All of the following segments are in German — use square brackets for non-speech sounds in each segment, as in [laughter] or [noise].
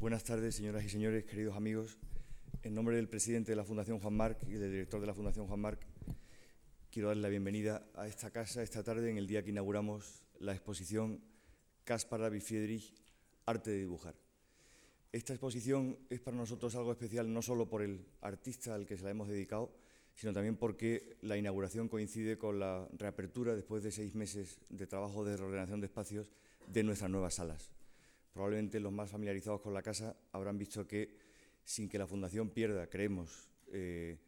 Buenas tardes, señoras y señores, queridos amigos. En nombre del presidente de la Fundación Juan Marc y del director de la Fundación Juan Marc, quiero darle la bienvenida a esta casa esta tarde, en el día que inauguramos la exposición Caspar David Friedrich, Arte de Dibujar. Esta exposición es para nosotros algo especial no solo por el artista al que se la hemos dedicado, sino también porque la inauguración coincide con la reapertura, después de seis meses de trabajo de reordenación de espacios, de nuestras nuevas salas. Probablemente los más familiarizados con la casa habrán visto que, sin que la Fundación pierda, creemos, eh,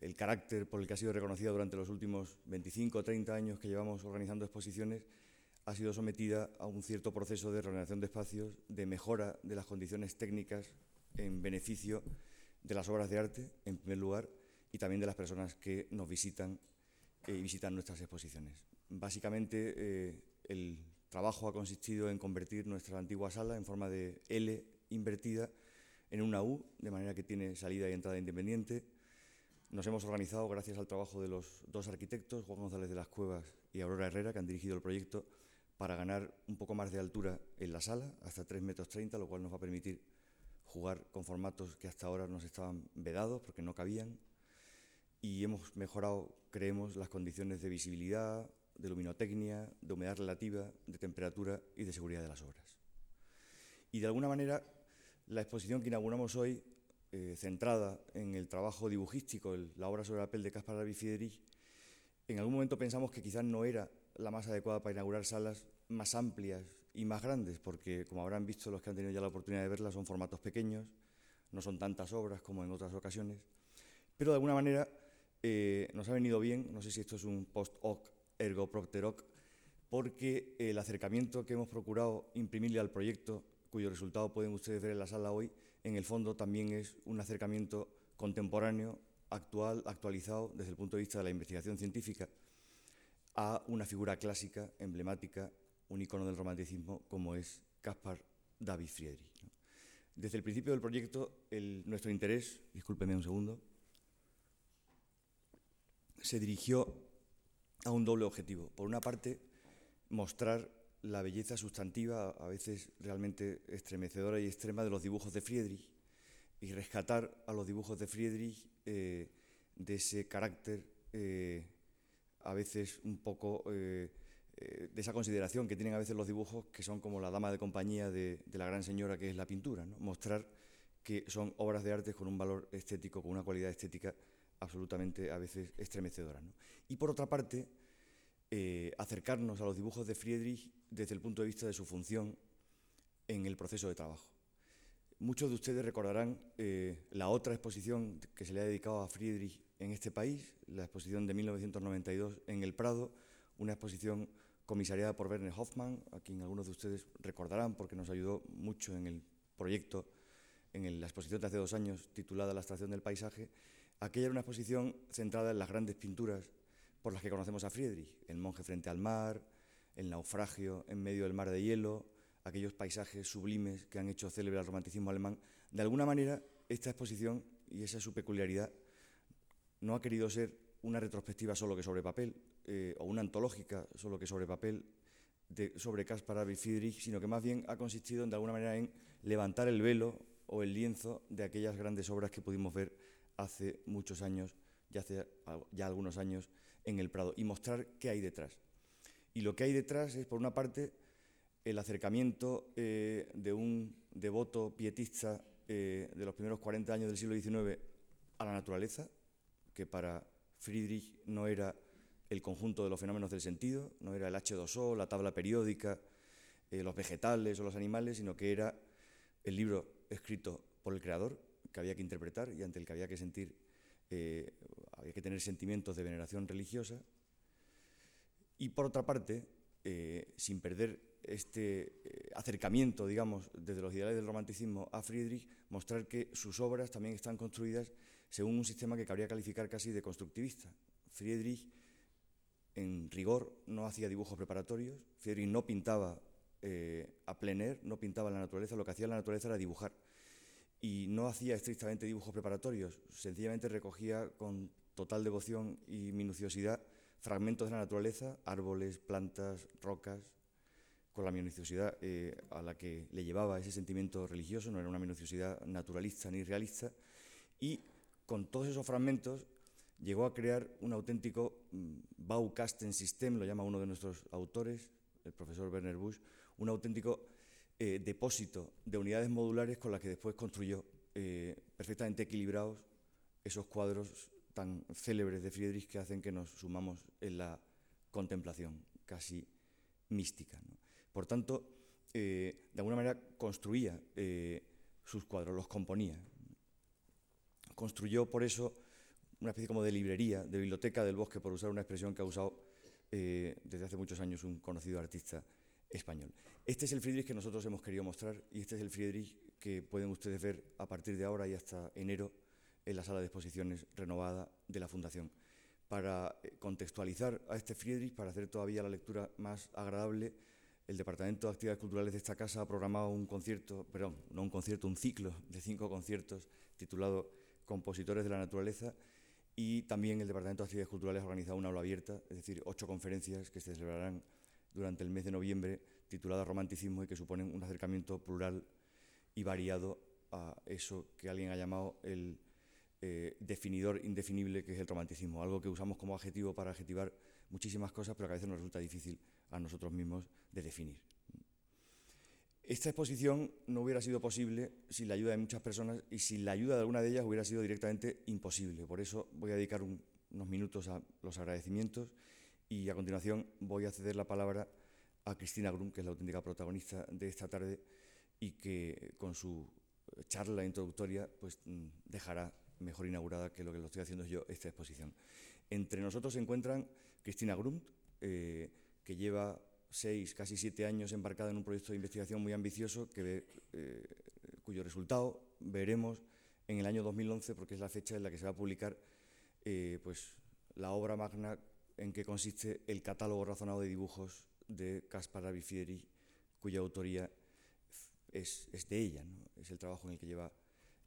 el carácter por el que ha sido reconocida durante los últimos 25 o 30 años que llevamos organizando exposiciones, ha sido sometida a un cierto proceso de reordenación de espacios, de mejora de las condiciones técnicas en beneficio de las obras de arte, en primer lugar, y también de las personas que nos visitan eh, y visitan nuestras exposiciones. Básicamente, eh, el trabajo ha consistido en convertir nuestra antigua sala en forma de L invertida en una U, de manera que tiene salida y entrada independiente. Nos hemos organizado gracias al trabajo de los dos arquitectos, Juan González de las Cuevas y Aurora Herrera, que han dirigido el proyecto, para ganar un poco más de altura en la sala, hasta 3 metros 30, lo cual nos va a permitir jugar con formatos que hasta ahora nos estaban vedados porque no cabían. Y hemos mejorado, creemos, las condiciones de visibilidad, de luminotecnia, de humedad relativa, de temperatura y de seguridad de las obras. Y de alguna manera, la exposición que inauguramos hoy, eh, centrada en el trabajo dibujístico, la obra sobre papel de Caspar David Friedrich, en algún momento pensamos que quizás no era la más adecuada para inaugurar salas más amplias y más grandes, porque, como habrán visto los que han tenido ya la oportunidad de verlas, son formatos pequeños, no son tantas obras como en otras ocasiones, pero de alguna manera eh, nos ha venido bien, no sé si esto es un post-hoc ergo propter porque el acercamiento que hemos procurado imprimirle al proyecto, cuyo resultado pueden ustedes ver en la sala hoy, en el fondo también es un acercamiento contemporáneo, actual, actualizado desde el punto de vista de la investigación científica, a una figura clásica, emblemática, un icono del romanticismo como es Caspar David Friedrich. Desde el principio del proyecto, nuestro interés, discúlpeme un segundo, se dirigió a un doble objetivo. Por una parte, mostrar la belleza sustantiva, a veces realmente estremecedora y extrema, de los dibujos de Friedrich y rescatar a los dibujos de Friedrich eh, de ese carácter, eh, a veces un poco eh, de esa consideración que tienen a veces los dibujos, que son como la dama de compañía de, la gran señora que es la pintura. Mostrar que son obras de arte con un valor estético, con una cualidad estética absolutamente a veces estremecedora. Y por otra parte, eh, acercarnos a los dibujos de Friedrich desde el punto de vista de su función en el proceso de trabajo. Muchos de ustedes recordarán eh, la otra exposición que se le ha dedicado a Friedrich en este país, la exposición de 1992 en el Prado, una exposición comisariada por Werner Hoffmann, a quien algunos de ustedes recordarán porque nos ayudó mucho en el proyecto, en la exposición de hace dos años titulada La estación del paisaje, Aquella era una exposición centrada en las grandes pinturas por las que conocemos a Friedrich, el monje frente al mar, el naufragio en medio del mar de hielo, aquellos paisajes sublimes que han hecho célebre al romanticismo alemán. De alguna manera, esta exposición, y esa es su peculiaridad, no ha querido ser una retrospectiva solo que sobre papel, eh, o una antológica solo que sobre papel, sobre Caspar David Friedrich, sino que más bien ha consistido de alguna manera en levantar el velo o el lienzo de aquellas grandes obras que pudimos ver hace muchos años, ya hace ya algunos años, en el Prado y mostrar qué hay detrás. Y lo que hay detrás es, por una parte, el acercamiento eh, de un devoto pietista eh, de los primeros 40 años del siglo XIX a la naturaleza, que para Friedrich no era el conjunto de los fenómenos del sentido, no era el H2O, la tabla periódica, eh, los vegetales o los animales, sino que era el libro escrito por el creador, que había que interpretar y ante el que había que sentir, eh, había que tener sentimientos de veneración religiosa. Y por otra parte, eh, sin perder este eh, acercamiento, digamos, desde los ideales del romanticismo a Friedrich, mostrar que sus obras también están construidas según un sistema que cabría calificar casi de constructivista. Friedrich, en rigor, no hacía dibujos preparatorios, Friedrich no pintaba a plener, no pintaba la naturaleza, lo que hacía la naturaleza era dibujar y no hacía estrictamente dibujos preparatorios, sencillamente recogía con total devoción y minuciosidad fragmentos de la naturaleza, árboles, plantas, rocas, con la minuciosidad eh, a la que le llevaba ese sentimiento religioso, no era una minuciosidad naturalista ni realista, y con todos esos fragmentos llegó a crear un auténtico mm, Baukasten System, lo llama uno de nuestros autores, el profesor Werner Busch, un auténtico eh, depósito de unidades modulares con las que después construyó eh, perfectamente equilibrados esos cuadros tan célebres de Friedrich que hacen que nos sumamos en la contemplación casi mística. Por tanto, eh, de alguna manera construía sus cuadros, los componía. Construyó por eso una especie como de librería, de biblioteca del bosque, por usar una expresión que ha usado desde hace muchos años un conocido artista Este es el Friedrich que nosotros hemos querido mostrar y este es el Friedrich que pueden ustedes ver a partir de ahora y hasta enero en la sala de exposiciones renovada de la Fundación. Para eh, contextualizar a este Friedrich, para hacer todavía la lectura más agradable, el Departamento de Actividades Culturales de esta casa ha programado un concierto, perdón, no un concierto, un ciclo de cinco conciertos titulado Compositores de la Naturaleza y también el Departamento de Actividades Culturales ha organizado una aula abierta, es decir, ocho conferencias que se celebrarán durante el mes de noviembre, titulada Romanticismo y que suponen un acercamiento plural y variado a eso que alguien ha llamado el eh, definidor indefinible que es el romanticismo, algo que usamos como adjetivo para adjetivar muchísimas cosas, pero que a veces nos resulta difícil a nosotros mismos de definir. Esta exposición no hubiera sido posible sin la ayuda de muchas personas y sin la ayuda de alguna de ellas hubiera sido directamente imposible. Por eso voy a dedicar unos minutos a los agradecimientos y a continuación voy a ceder la palabra a Cristina Grum, que es la auténtica protagonista de esta tarde y que con su charla introductoria pues, mm, dejará mejor inaugurada que lo que lo estoy haciendo yo esta exposición. Entre nosotros se encuentran Cristina Grum, eh, que lleva seis, casi siete años embarcada en un proyecto de investigación muy ambicioso que, eh, cuyo resultado veremos en el año 2011, porque es la fecha en la que se va a publicar eh, pues, la obra magna en que consiste el catálogo razonado de dibujos de Caspar Abifieri, cuya autoría es, de ella, es el trabajo en el que lleva,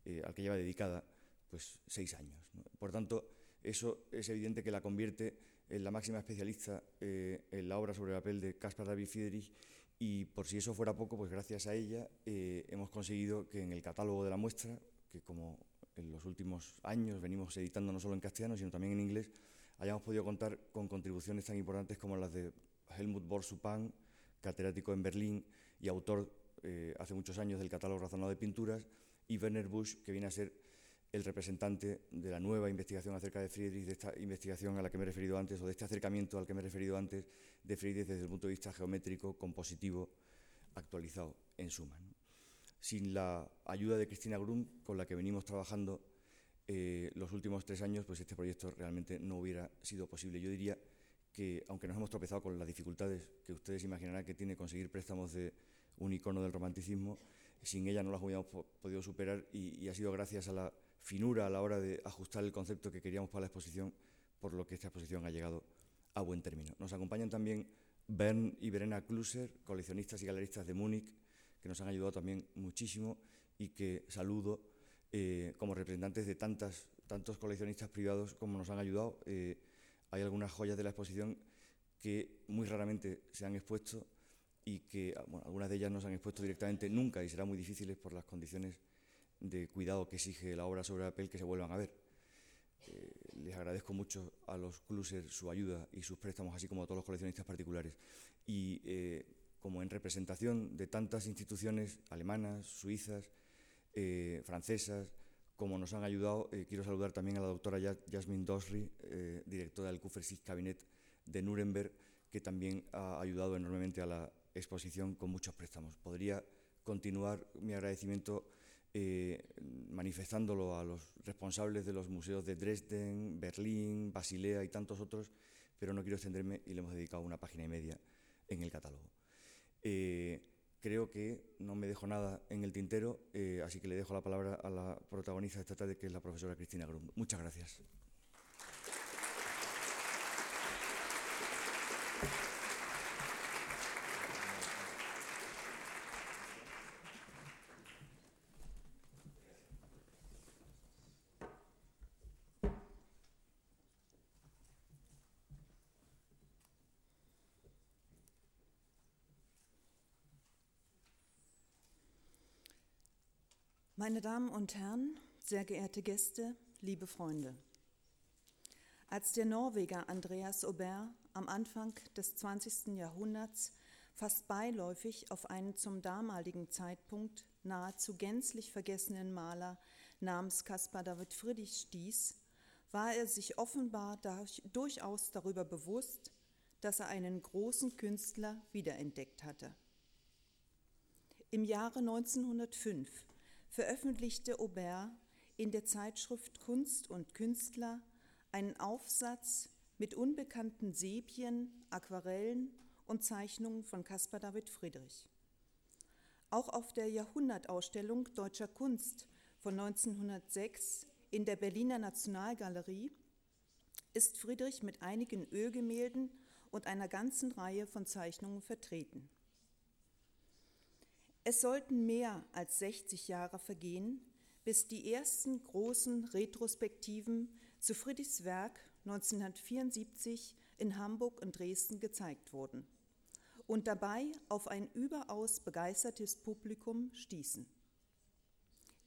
eh, al que lleva dedicada pues, seis años. Por tanto, eso es evidente que la convierte en la máxima especialista eh, en la obra sobre el papel de Caspar David Friedrich y por si eso fuera poco, pues gracias a ella eh, hemos conseguido que en el catálogo de la muestra, que como en los últimos años venimos editando no solo en castellano, sino también en inglés, hayamos podido contar con contribuciones tan importantes como las de Helmut Borsupan, catedrático en Berlín y autor eh, hace muchos años del catálogo razonado de pinturas, y Werner Busch, que viene a ser el representante de la nueva investigación acerca de Friedrich, de esta investigación a la que me he referido antes, o de este acercamiento al que me he referido antes de Friedrich desde el punto de vista geométrico, compositivo, actualizado, en suma. Sin la ayuda de Cristina Grun, con la que venimos trabajando eh, los últimos tres años, pues este proyecto realmente no hubiera sido posible. Yo diría que, aunque nos hemos tropezado con las dificultades que ustedes imaginarán que tiene conseguir préstamos de un icono del romanticismo, sin ella no las hubiéramos podido superar y, ha sido gracias a la finura a la hora de ajustar el concepto que queríamos para la exposición, por lo que esta exposición ha llegado a buen término. Nos acompañan también Bern y Verena Kluser, coleccionistas y galeristas de Múnich, que nos han ayudado también muchísimo y que saludo eh, como representantes de tantas, tantos coleccionistas privados como nos han ayudado. Eh, hay algunas joyas de la exposición que muy raramente se han expuesto y que ah, algunas de ellas no se han expuesto directamente nunca y serán muy difíciles por las condiciones de cuidado que exige la obra sobre papel que se vuelvan a ver. Eh, les agradezco mucho a los Kluser su ayuda y sus préstamos, así como a todos los coleccionistas particulares. Y como en representación de tantas instituciones alemanas, suizas, eh, francesas, como nos han ayudado. Eh, quiero saludar también a la doctora Jasmine Dosri, eh, directora del Kufersich Cabinet de Nuremberg, que también ha ayudado enormemente a la exposición con muchos préstamos. Podría continuar mi agradecimiento manifestándolo a los responsables de los museos de Dresden, Berlín, Basilea y tantos otros, pero no quiero extenderme y le hemos dedicado una página y media en el catálogo. Creo que no me dejo nada en el tintero, eh, así que le dejo la palabra a la protagonista de esta tarde, que es la profesora Cristina Grum. Muchas gracias. Meine Damen und Herren, sehr geehrte Gäste, liebe Freunde. Als der Norweger Andreas Aubert am Anfang des 20. Jahrhunderts fast beiläufig auf einen zum damaligen Zeitpunkt nahezu gänzlich vergessenen Maler namens Caspar David Friedrich stieß, war er sich offenbar durchaus darüber bewusst, dass er einen großen Künstler wiederentdeckt hatte. Im Jahre 1905 veröffentlichte Aubert in der Zeitschrift Kunst und Künstler einen Aufsatz mit unbekannten Sepien, Aquarellen und Zeichnungen von Caspar David Friedrich. Auch auf der Jahrhundertausstellung Deutscher Kunst von 1906 in der Berliner Nationalgalerie ist Friedrich mit einigen Ölgemälden und einer ganzen Reihe von Zeichnungen vertreten. Es sollten mehr als 60 Jahre vergehen, bis die ersten großen Retrospektiven zu Friedrichs Werk 1974 in Hamburg und Dresden gezeigt wurden und dabei auf ein überaus begeistertes Publikum stießen.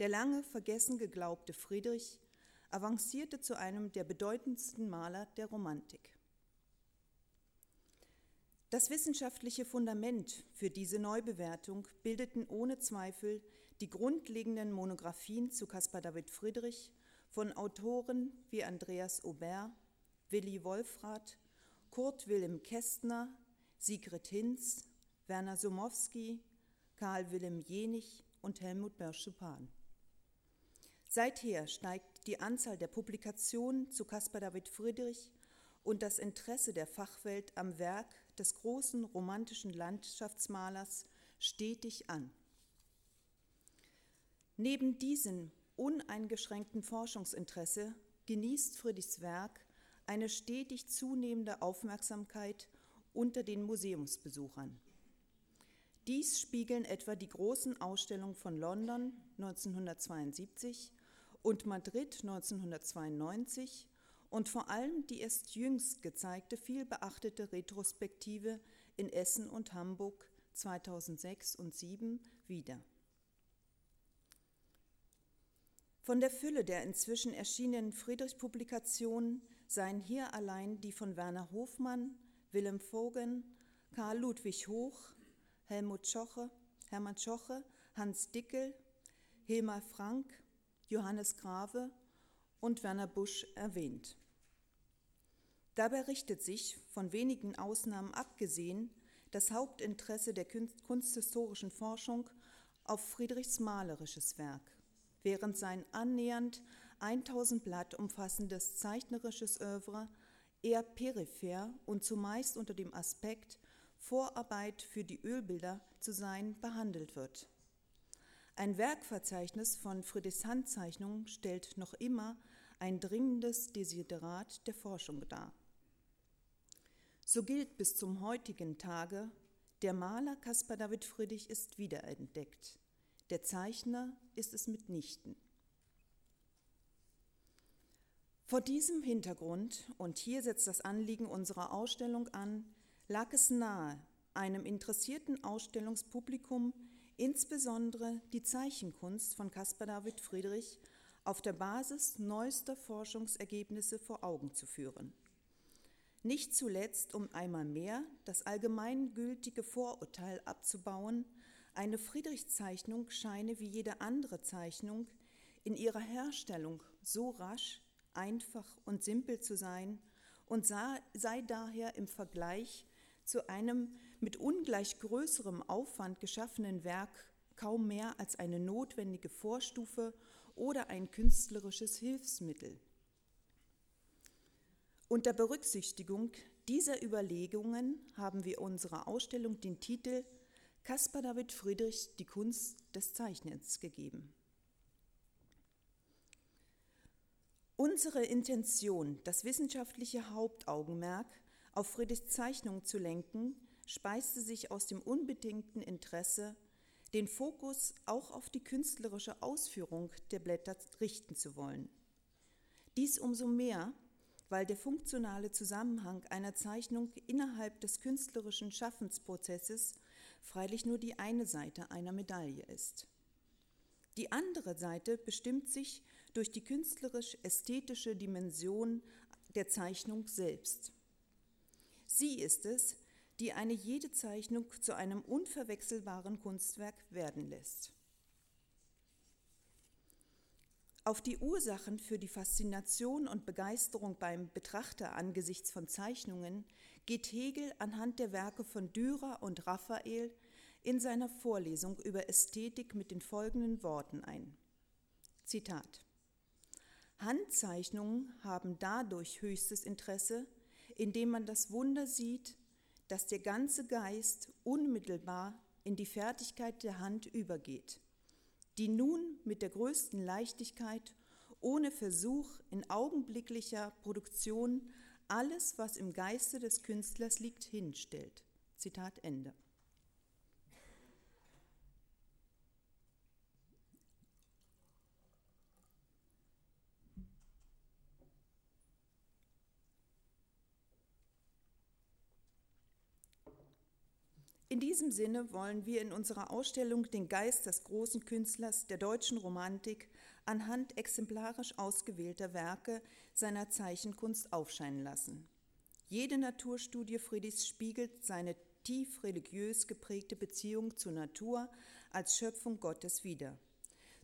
Der lange vergessen geglaubte Friedrich avancierte zu einem der bedeutendsten Maler der Romantik. Das wissenschaftliche Fundament für diese Neubewertung bildeten ohne Zweifel die grundlegenden Monographien zu Caspar David Friedrich von Autoren wie Andreas Aubert, Willi Wolfrath, Kurt Wilhelm Kästner, Sigrid Hinz, Werner Somowski, Karl Wilhelm Jenich und Helmut Börsch-Schuppan. Seither steigt die Anzahl der Publikationen zu Caspar David Friedrich und das Interesse der Fachwelt am Werk des großen romantischen Landschaftsmalers stetig an. Neben diesem uneingeschränkten Forschungsinteresse genießt Friedrichs Werk eine stetig zunehmende Aufmerksamkeit unter den Museumsbesuchern. Dies spiegeln etwa die großen Ausstellungen von London 1972 und Madrid 1992 und vor allem die erst jüngst gezeigte vielbeachtete Retrospektive in Essen und Hamburg 2006 und 2007 wieder. Von der Fülle der inzwischen erschienenen Friedrich-Publikationen seien hier allein die von Werner Hofmann, Willem Vogen, Karl Ludwig Hoch, Helmut Schoche, Hermann Schoche, Hans Dickel, Hilmar Frank, Johannes Grave und Werner Busch erwähnt. Dabei richtet sich, von wenigen Ausnahmen abgesehen, das Hauptinteresse der kunsthistorischen Forschung auf Friedrichs malerisches Werk, während sein annähernd 1000 Blatt umfassendes zeichnerisches Övre eher peripher und zumeist unter dem Aspekt Vorarbeit für die Ölbilder zu sein behandelt wird. Ein Werkverzeichnis von Friedrichs Handzeichnungen stellt noch immer ein dringendes Desiderat der Forschung dar. So gilt bis zum heutigen Tage, der Maler Caspar David Friedrich ist wiederentdeckt, der Zeichner ist es mitnichten. Vor diesem Hintergrund, und hier setzt das Anliegen unserer Ausstellung an, lag es nahe, einem interessierten Ausstellungspublikum insbesondere die Zeichenkunst von Caspar David Friedrich auf der Basis neuester Forschungsergebnisse vor Augen zu führen. Nicht zuletzt, um einmal mehr das allgemeingültige Vorurteil abzubauen, eine Friedrichszeichnung scheine wie jede andere Zeichnung in ihrer Herstellung so rasch, einfach und simpel zu sein und sei daher im Vergleich zu einem mit ungleich größerem Aufwand geschaffenen Werk kaum mehr als eine notwendige Vorstufe oder ein künstlerisches Hilfsmittel. Unter Berücksichtigung dieser Überlegungen haben wir unserer Ausstellung den Titel Caspar David Friedrich, die Kunst des Zeichnens gegeben. Unsere Intention, das wissenschaftliche Hauptaugenmerk auf Friedrichs Zeichnung zu lenken, speiste sich aus dem unbedingten Interesse, den Fokus auch auf die künstlerische Ausführung der Blätter richten zu wollen. Dies umso mehr, weil der funktionale Zusammenhang einer Zeichnung innerhalb des künstlerischen Schaffensprozesses freilich nur die eine Seite einer Medaille ist. Die andere Seite bestimmt sich durch die künstlerisch-ästhetische Dimension der Zeichnung selbst. Sie ist es, die eine jede Zeichnung zu einem unverwechselbaren Kunstwerk werden lässt. Auf die Ursachen für die Faszination und Begeisterung beim Betrachter angesichts von Zeichnungen geht Hegel anhand der Werke von Dürer und Raphael in seiner Vorlesung über Ästhetik mit den folgenden Worten ein. Zitat Handzeichnungen haben dadurch höchstes Interesse, indem man das Wunder sieht, dass der ganze Geist unmittelbar in die Fertigkeit der Hand übergeht, die nun mit der größten Leichtigkeit, ohne Versuch in augenblicklicher Produktion alles, was im Geiste des Künstlers liegt, hinstellt. Zitat Ende. In diesem Sinne wollen wir in unserer Ausstellung den Geist des großen Künstlers der deutschen Romantik anhand exemplarisch ausgewählter Werke seiner Zeichenkunst aufscheinen lassen. Jede Naturstudie Friedrichs spiegelt seine tief religiös geprägte Beziehung zur Natur als Schöpfung Gottes wider.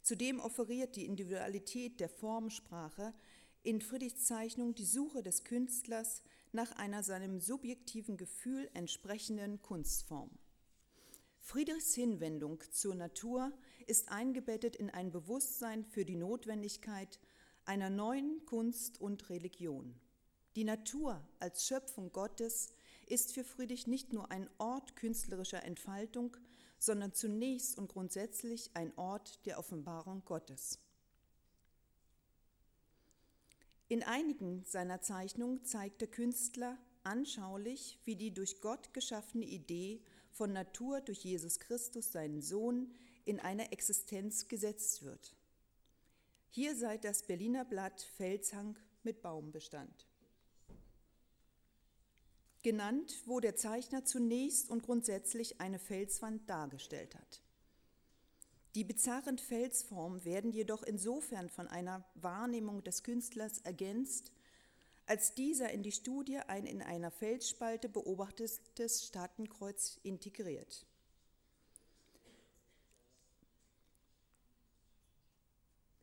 Zudem offeriert die Individualität der Formsprache in Friedrichs Zeichnung die Suche des Künstlers nach einer seinem subjektiven Gefühl entsprechenden Kunstform. Friedrichs Hinwendung zur Natur ist eingebettet in ein Bewusstsein für die Notwendigkeit einer neuen Kunst und Religion. Die Natur als Schöpfung Gottes ist für Friedrich nicht nur ein Ort künstlerischer Entfaltung, sondern zunächst und grundsätzlich ein Ort der Offenbarung Gottes. In einigen seiner Zeichnungen zeigt der Künstler anschaulich, wie die durch Gott geschaffene Idee von Natur durch Jesus Christus, seinen Sohn, in eine Existenz gesetzt wird. Hier sei das Berliner Blatt Felshang mit Baumbestand. Genannt, wo der Zeichner zunächst und grundsätzlich eine Felswand dargestellt hat. Die bizarren Felsformen werden jedoch insofern von einer Wahrnehmung des Künstlers ergänzt, als dieser in die Studie ein in einer Felsspalte beobachtetes Staatenkreuz integriert.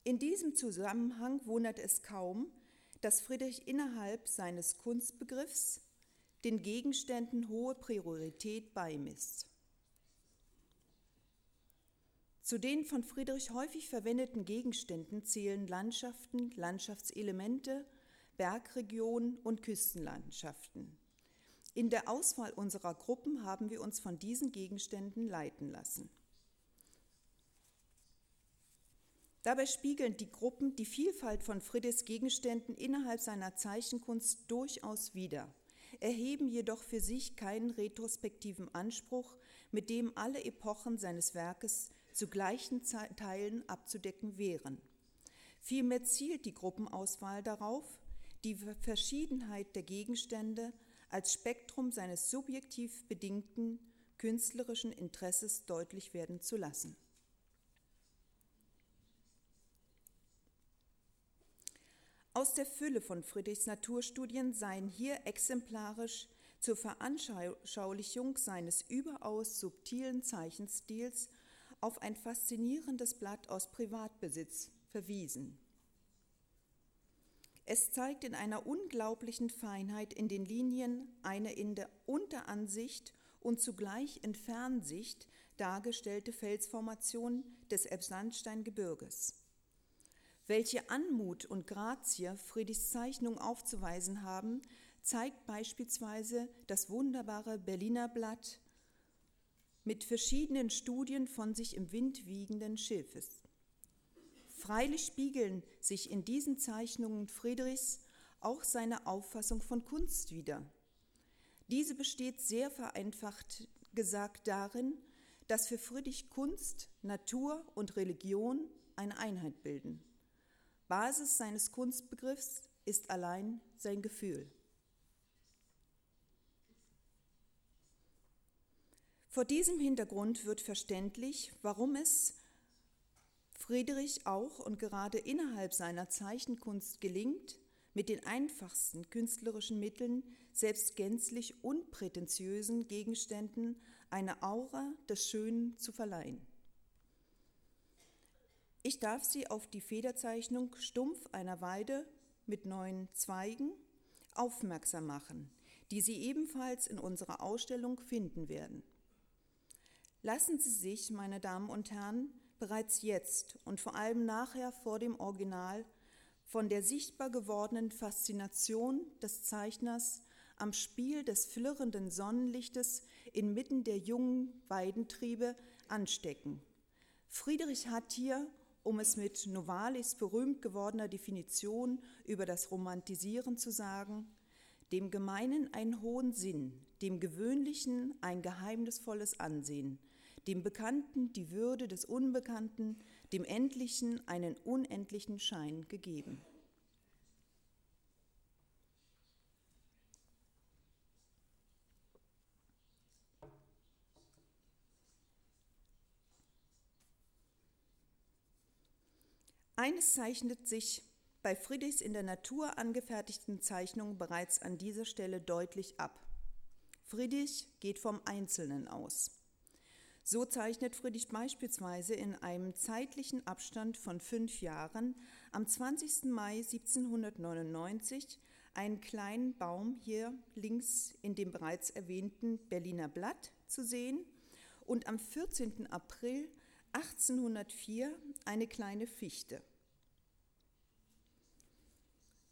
In diesem Zusammenhang wundert es kaum, dass Friedrich innerhalb seines Kunstbegriffs den Gegenständen hohe Priorität beimisst. Zu den von Friedrich häufig verwendeten Gegenständen zählen Landschaften, Landschaftselemente, Bergregionen und Küstenlandschaften. In der Auswahl unserer Gruppen haben wir uns von diesen Gegenständen leiten lassen. Dabei spiegeln die Gruppen die Vielfalt von Friedrichs Gegenständen innerhalb seiner Zeichenkunst durchaus wider, erheben jedoch für sich keinen retrospektiven Anspruch, mit dem alle Epochen seines Werkes zu gleichen Teilen abzudecken wären. Vielmehr zielt die Gruppenauswahl darauf, die Verschiedenheit der Gegenstände als Spektrum seines subjektiv bedingten künstlerischen Interesses deutlich werden zu lassen. Aus der Fülle von Friedrichs Naturstudien seien hier exemplarisch zur Veranschaulichung seines überaus subtilen Zeichenstils auf ein faszinierendes Blatt aus Privatbesitz verwiesen. Es zeigt in einer unglaublichen Feinheit in den Linien eine in der Unteransicht und zugleich in Fernsicht dargestellte Felsformation des Elbsandsteingebirges. Welche Anmut und Grazie Friedrichs Zeichnung aufzuweisen haben, zeigt beispielsweise das wunderbare Berliner Blatt mit verschiedenen Studien von sich im Wind wiegenden Schilfes. Freilich spiegeln sich in diesen Zeichnungen Friedrichs auch seine Auffassung von Kunst wider. Diese besteht sehr vereinfacht gesagt darin, dass für Friedrich Kunst, Natur und Religion eine Einheit bilden. Basis seines Kunstbegriffs ist allein sein Gefühl. Vor diesem Hintergrund wird verständlich, warum es Friedrich auch und gerade innerhalb seiner Zeichenkunst gelingt, mit den einfachsten künstlerischen Mitteln, selbst gänzlich unprätentiösen Gegenständen, eine Aura des Schönen zu verleihen. Ich darf Sie auf die Federzeichnung Stumpf einer Weide mit neun Zweigen aufmerksam machen, die Sie ebenfalls in unserer Ausstellung finden werden. Lassen Sie sich, meine Damen und Herren, bereits jetzt und vor allem nachher vor dem Original von der sichtbar gewordenen Faszination des Zeichners am Spiel des flirrenden Sonnenlichtes inmitten der jungen Weidentriebe anstecken. Friedrich hat hier, um es mit Novalis berühmt gewordener Definition über das Romantisieren zu sagen, dem Gemeinen einen hohen Sinn, dem Gewöhnlichen ein geheimnisvolles Ansehen, dem Bekannten die Würde des Unbekannten, dem Endlichen einen unendlichen Schein gegeben. Eines zeichnet sich bei Friedrichs in der Natur angefertigten Zeichnung bereits an dieser Stelle deutlich ab. Friedrich geht vom Einzelnen aus. So zeichnet Friedrich beispielsweise in einem zeitlichen Abstand von fünf Jahren am 20. Mai 1799 einen kleinen Baum hier links in dem bereits erwähnten Berliner Blatt zu sehen und am 14. April 1804 eine kleine Fichte.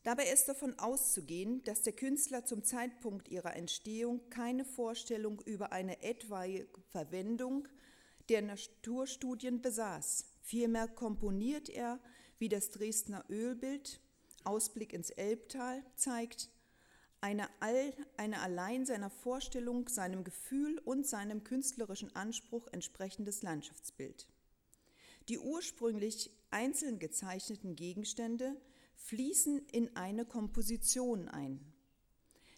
Dabei ist davon auszugehen, dass der Künstler zum Zeitpunkt ihrer Entstehung keine Vorstellung über eine etwaige Verwendung der Naturstudien besaß. Vielmehr komponiert er, wie das Dresdner Ölbild Ausblick ins Elbtal zeigt, eine, all, eine allein seiner Vorstellung, seinem Gefühl und seinem künstlerischen Anspruch entsprechendes Landschaftsbild. Die ursprünglich einzeln gezeichneten Gegenstände fließen in eine Komposition ein.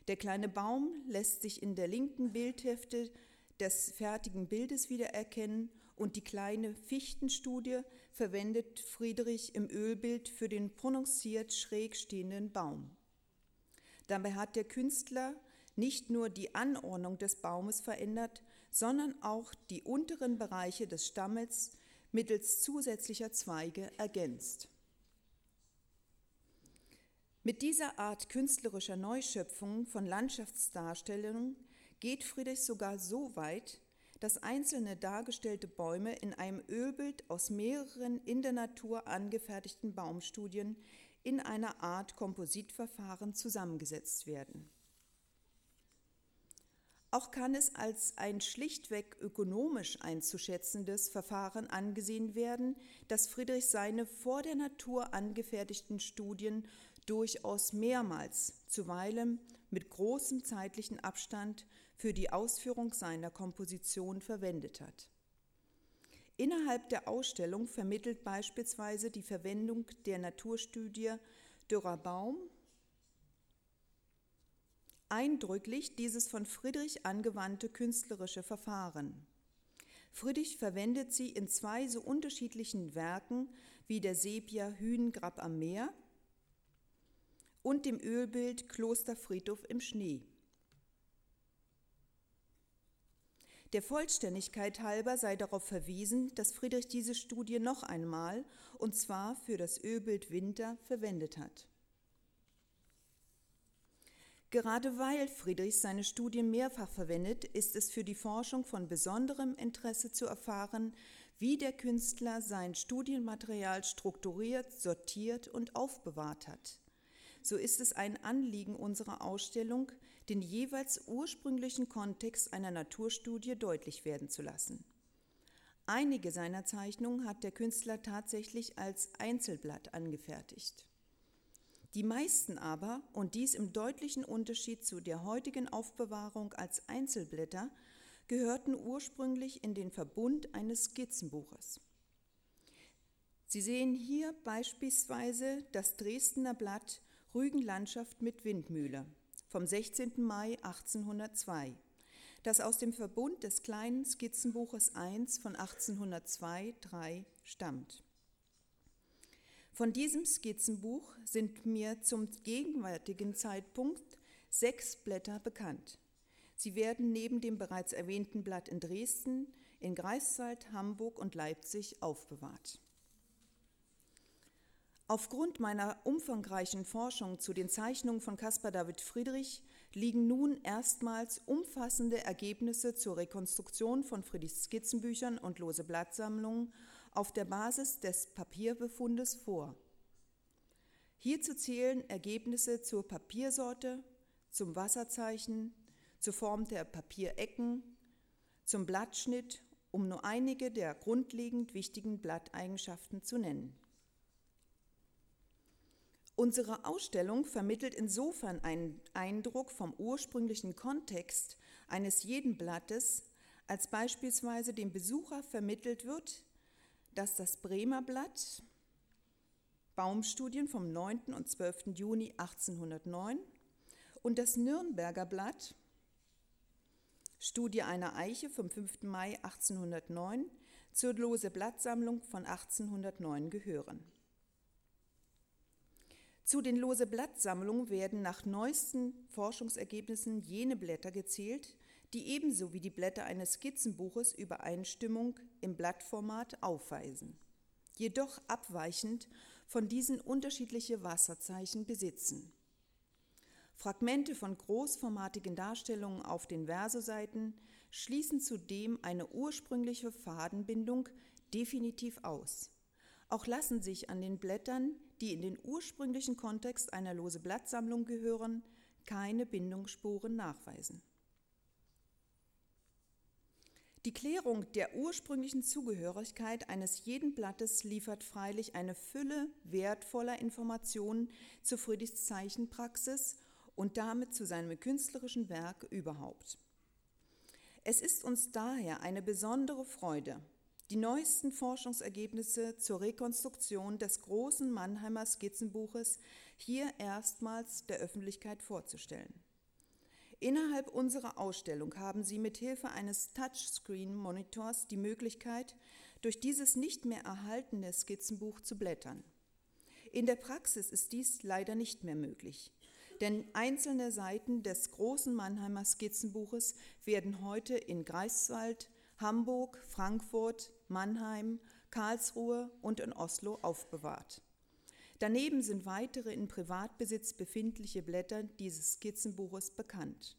Der kleine Baum lässt sich in der linken Bildhälfte des fertigen Bildes wiedererkennen und die kleine Fichtenstudie verwendet Friedrich im Ölbild für den prononciert schräg stehenden Baum. Dabei hat der Künstler nicht nur die Anordnung des Baumes verändert, sondern auch die unteren Bereiche des Stammes mittels zusätzlicher Zweige ergänzt. Mit dieser Art künstlerischer Neuschöpfung von Landschaftsdarstellungen geht Friedrich sogar so weit, dass einzelne dargestellte Bäume in einem Ölbild aus mehreren in der Natur angefertigten Baumstudien in einer Art Kompositverfahren zusammengesetzt werden. Auch kann es als ein schlichtweg ökonomisch einzuschätzendes Verfahren angesehen werden, dass Friedrich seine vor der Natur angefertigten Studien durchaus mehrmals, zuweilen mit großem zeitlichen Abstand für die Ausführung seiner Komposition verwendet hat. Innerhalb der Ausstellung vermittelt beispielsweise die Verwendung der Naturstudie Dürrer Baum eindrücklich dieses von Friedrich angewandte künstlerische Verfahren. Friedrich verwendet sie in zwei so unterschiedlichen Werken wie der Sepia Hühngrab am Meer und dem Ölbild Klosterfriedhof im Schnee. Der Vollständigkeit halber sei darauf verwiesen, dass Friedrich diese Studie noch einmal, und zwar für das Ölbild Winter, verwendet hat. Gerade weil Friedrich seine Studie mehrfach verwendet, ist es für die Forschung von besonderem Interesse zu erfahren, wie der Künstler sein Studienmaterial strukturiert, sortiert und aufbewahrt hat so ist es ein Anliegen unserer Ausstellung, den jeweils ursprünglichen Kontext einer Naturstudie deutlich werden zu lassen. Einige seiner Zeichnungen hat der Künstler tatsächlich als Einzelblatt angefertigt. Die meisten aber, und dies im deutlichen Unterschied zu der heutigen Aufbewahrung als Einzelblätter, gehörten ursprünglich in den Verbund eines Skizzenbuches. Sie sehen hier beispielsweise das Dresdner Blatt Rügenlandschaft mit Windmühle vom 16. Mai 1802, das aus dem Verbund des kleinen Skizzenbuches 1 von 1802-3 stammt. Von diesem Skizzenbuch sind mir zum gegenwärtigen Zeitpunkt sechs Blätter bekannt. Sie werden neben dem bereits erwähnten Blatt in Dresden, in Greifswald, Hamburg und Leipzig aufbewahrt. Aufgrund meiner umfangreichen Forschung zu den Zeichnungen von Caspar David Friedrich liegen nun erstmals umfassende Ergebnisse zur Rekonstruktion von Friedrichs Skizzenbüchern und lose Blattsammlungen auf der Basis des Papierbefundes vor. Hierzu zählen Ergebnisse zur Papiersorte, zum Wasserzeichen, zur Form der Papierecken, zum Blattschnitt, um nur einige der grundlegend wichtigen Blatteigenschaften zu nennen. Unsere Ausstellung vermittelt insofern einen Eindruck vom ursprünglichen Kontext eines jeden Blattes, als beispielsweise dem Besucher vermittelt wird, dass das Bremer Blatt Baumstudien vom 9. und 12. Juni 1809 und das Nürnberger Blatt Studie einer Eiche vom 5. Mai 1809 zur Lose Blattsammlung von 1809 gehören. Zu den Lose Blattsammlungen werden nach neuesten Forschungsergebnissen jene Blätter gezählt, die ebenso wie die Blätter eines Skizzenbuches Übereinstimmung im Blattformat aufweisen, jedoch abweichend von diesen unterschiedliche Wasserzeichen besitzen. Fragmente von großformatigen Darstellungen auf den Versoseiten schließen zudem eine ursprüngliche Fadenbindung definitiv aus. Auch lassen sich an den Blättern, die in den ursprünglichen Kontext einer lose Blattsammlung gehören, keine Bindungsspuren nachweisen. Die Klärung der ursprünglichen Zugehörigkeit eines jeden Blattes liefert freilich eine Fülle wertvoller Informationen zur Friedrichs Zeichenpraxis und damit zu seinem künstlerischen Werk überhaupt. Es ist uns daher eine besondere Freude, die neuesten Forschungsergebnisse zur Rekonstruktion des großen Mannheimer Skizzenbuches hier erstmals der Öffentlichkeit vorzustellen. Innerhalb unserer Ausstellung haben Sie mit Hilfe eines Touchscreen-Monitors die Möglichkeit, durch dieses nicht mehr erhaltene Skizzenbuch zu blättern. In der Praxis ist dies leider nicht mehr möglich, denn einzelne Seiten des großen Mannheimer Skizzenbuches werden heute in Greifswald, Hamburg, Frankfurt, Mannheim, Karlsruhe und in Oslo aufbewahrt. Daneben sind weitere in Privatbesitz befindliche Blätter dieses Skizzenbuches bekannt.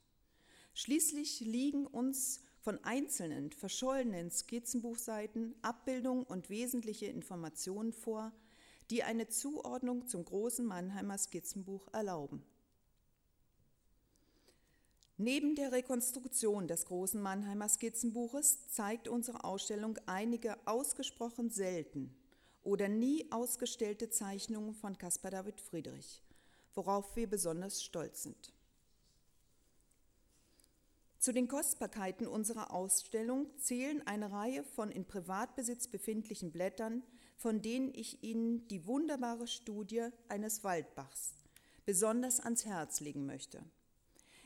Schließlich liegen uns von einzelnen verschollenen Skizzenbuchseiten Abbildungen und wesentliche Informationen vor, die eine Zuordnung zum großen Mannheimer Skizzenbuch erlauben. Neben der Rekonstruktion des großen Mannheimer Skizzenbuches zeigt unsere Ausstellung einige ausgesprochen selten oder nie ausgestellte Zeichnungen von Caspar David Friedrich, worauf wir besonders stolz sind. Zu den Kostbarkeiten unserer Ausstellung zählen eine Reihe von in Privatbesitz befindlichen Blättern, von denen ich Ihnen die wunderbare Studie eines Waldbachs besonders ans Herz legen möchte.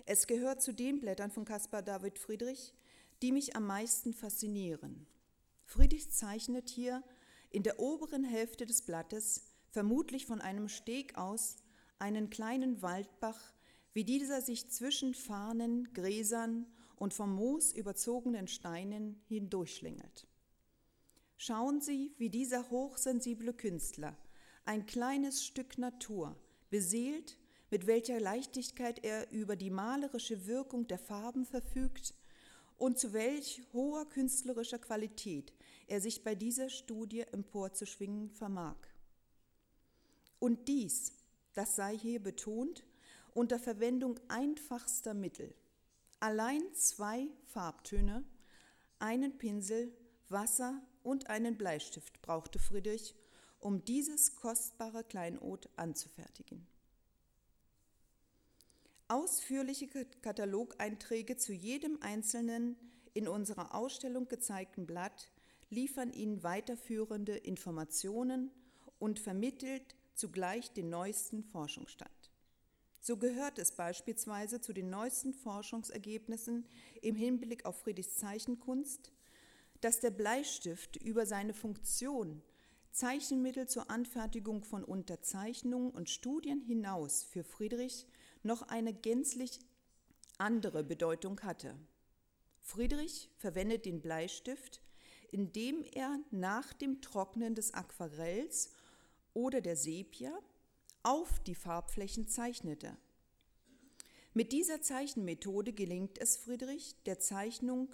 Es gehört zu den Blättern von Caspar David Friedrich, die mich am meisten faszinieren. Friedrich zeichnet hier in der oberen Hälfte des Blattes, vermutlich von einem Steg aus, einen kleinen Waldbach, wie dieser sich zwischen Farnen, Gräsern und vom Moos überzogenen Steinen hindurchschlingelt. Schauen Sie, wie dieser hochsensible Künstler ein kleines Stück Natur beseelt mit welcher Leichtigkeit er über die malerische Wirkung der Farben verfügt und zu welch hoher künstlerischer Qualität er sich bei dieser Studie emporzuschwingen vermag. Und dies, das sei hier betont, unter Verwendung einfachster Mittel. Allein zwei Farbtöne, einen Pinsel, Wasser und einen Bleistift brauchte Friedrich, um dieses kostbare Kleinod anzufertigen. Ausführliche Katalogeinträge zu jedem einzelnen in unserer Ausstellung gezeigten Blatt liefern Ihnen weiterführende Informationen und vermittelt zugleich den neuesten Forschungsstand. So gehört es beispielsweise zu den neuesten Forschungsergebnissen im Hinblick auf Friedrichs Zeichenkunst, dass der Bleistift über seine Funktion Zeichenmittel zur Anfertigung von Unterzeichnungen und Studien hinaus für Friedrich noch eine gänzlich andere Bedeutung hatte. Friedrich verwendet den Bleistift, indem er nach dem Trocknen des Aquarells oder der Sepia auf die Farbflächen zeichnete. Mit dieser Zeichenmethode gelingt es Friedrich, der Zeichnung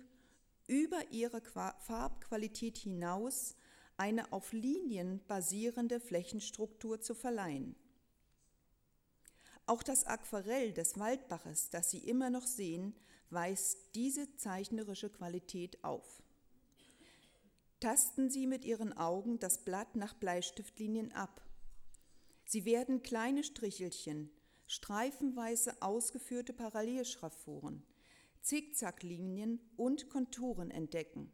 über ihre Farbqualität hinaus eine auf Linien basierende Flächenstruktur zu verleihen. Auch das Aquarell des Waldbaches, das Sie immer noch sehen, weist diese zeichnerische Qualität auf. Tasten Sie mit Ihren Augen das Blatt nach Bleistiftlinien ab. Sie werden kleine Strichelchen, streifenweise ausgeführte Parallelschraffuren, Zickzacklinien und Konturen entdecken.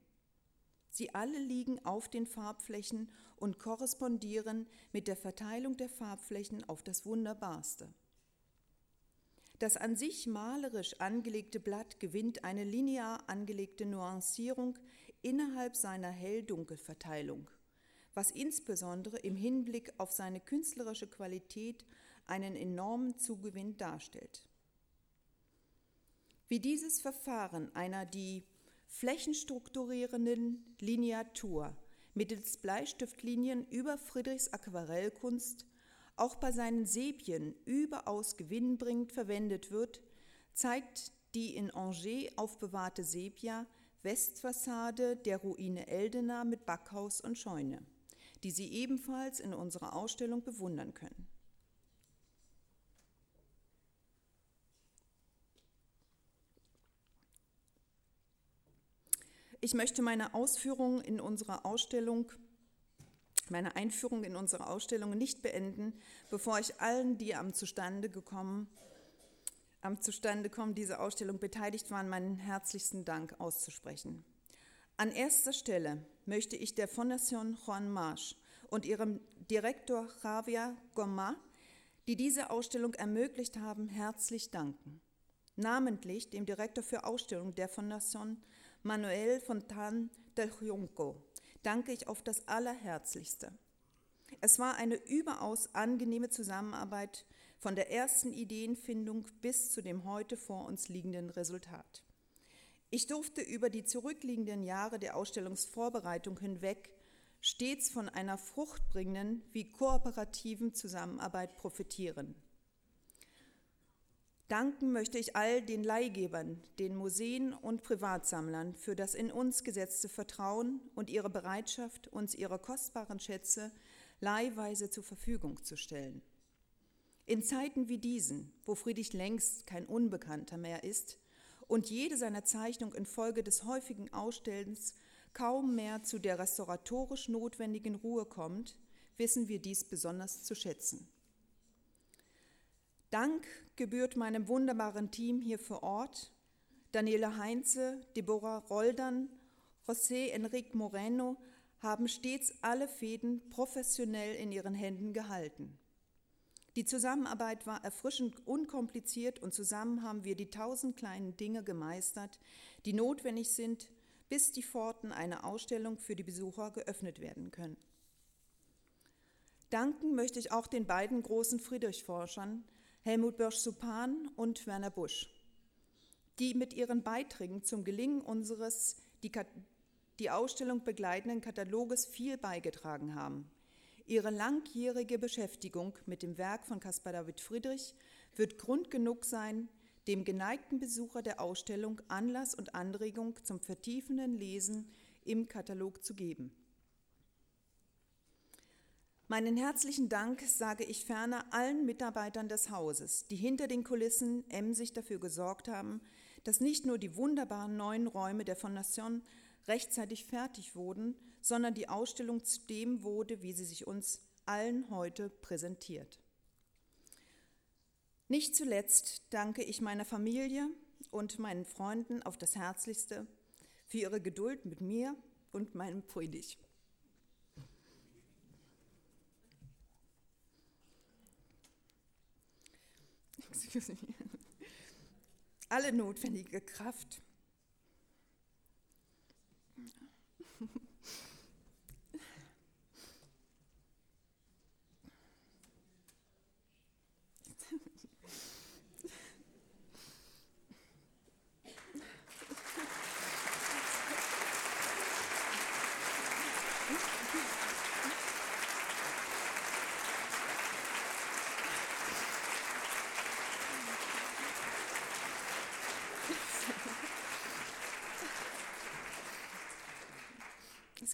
Sie alle liegen auf den Farbflächen und korrespondieren mit der Verteilung der Farbflächen auf das Wunderbarste. Das an sich malerisch angelegte Blatt gewinnt eine linear angelegte Nuancierung innerhalb seiner Hell-Dunkel-Verteilung, was insbesondere im Hinblick auf seine künstlerische Qualität einen enormen Zugewinn darstellt. Wie dieses Verfahren einer die flächenstrukturierenden Lineatur mittels Bleistiftlinien über Friedrichs Aquarellkunst auch bei seinen Sepien überaus gewinnbringend verwendet wird, zeigt die in Angers aufbewahrte Sepia Westfassade der Ruine Eldena mit Backhaus und Scheune, die Sie ebenfalls in unserer Ausstellung bewundern können. Ich möchte meine Ausführungen in unserer Ausstellung, meine Einführung in unsere Ausstellung nicht beenden, bevor ich allen, die am zustande gekommen, am zustande kommen dieser Ausstellung beteiligt waren, meinen herzlichsten Dank auszusprechen. An erster Stelle möchte ich der Fondation Juan Marsch und ihrem Direktor Javier Gomma, die diese Ausstellung ermöglicht haben, herzlich danken. Namentlich dem Direktor für Ausstellung der Fondation Manuel Fontan del Junco danke ich auf das Allerherzlichste. Es war eine überaus angenehme Zusammenarbeit von der ersten Ideenfindung bis zu dem heute vor uns liegenden Resultat. Ich durfte über die zurückliegenden Jahre der Ausstellungsvorbereitung hinweg stets von einer fruchtbringenden wie kooperativen Zusammenarbeit profitieren. Danken möchte ich all den Leihgebern, den Museen und Privatsammlern für das in uns gesetzte Vertrauen und ihre Bereitschaft, uns ihre kostbaren Schätze leihweise zur Verfügung zu stellen. In Zeiten wie diesen, wo Friedrich längst kein Unbekannter mehr ist und jede seiner Zeichnung infolge des häufigen Ausstellens kaum mehr zu der restauratorisch notwendigen Ruhe kommt, wissen wir dies besonders zu schätzen. Dank gebührt meinem wunderbaren Team hier vor Ort, Daniela Heinze, Deborah Roldan, José Enrique Moreno haben stets alle Fäden professionell in ihren Händen gehalten. Die Zusammenarbeit war erfrischend unkompliziert und zusammen haben wir die tausend kleinen Dinge gemeistert, die notwendig sind, bis die Pforten einer Ausstellung für die Besucher geöffnet werden können. Danken möchte ich auch den beiden großen Friedrich-Forschern, Helmut Börsch-Supan und Werner Busch, die mit ihren Beiträgen zum Gelingen unseres die, die Ausstellung begleitenden Kataloges viel beigetragen haben. Ihre langjährige Beschäftigung mit dem Werk von Caspar David Friedrich wird Grund genug sein, dem geneigten Besucher der Ausstellung Anlass und Anregung zum vertiefenden Lesen im Katalog zu geben. Meinen herzlichen Dank sage ich ferner allen Mitarbeitern des Hauses, die hinter den Kulissen emsig dafür gesorgt haben, dass nicht nur die wunderbaren neuen Räume der Fondation rechtzeitig fertig wurden, sondern die Ausstellung zu dem wurde, wie sie sich uns allen heute präsentiert. Nicht zuletzt danke ich meiner Familie und meinen Freunden auf das Herzlichste für ihre Geduld mit mir und meinem Friedrich. [laughs] alle notwendige Kraft.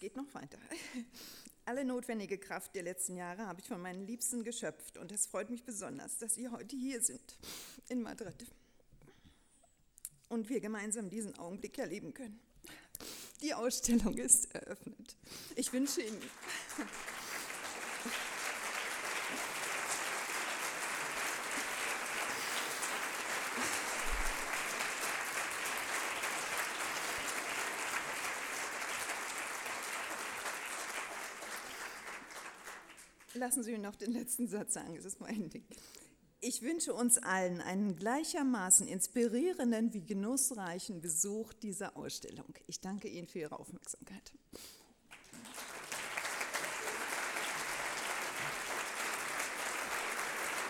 Geht noch weiter. [laughs] Alle notwendige Kraft der letzten Jahre habe ich von meinen Liebsten geschöpft und es freut mich besonders, dass Sie heute hier sind, in Madrid. Und wir gemeinsam diesen Augenblick erleben können. Die Ausstellung ist eröffnet. Ich wünsche Ihnen. Lassen Sie mir noch den letzten Satz sagen, es ist mein Ding. Ich wünsche uns allen einen gleichermaßen inspirierenden wie genussreichen Besuch dieser Ausstellung. Ich danke Ihnen für Ihre Aufmerksamkeit.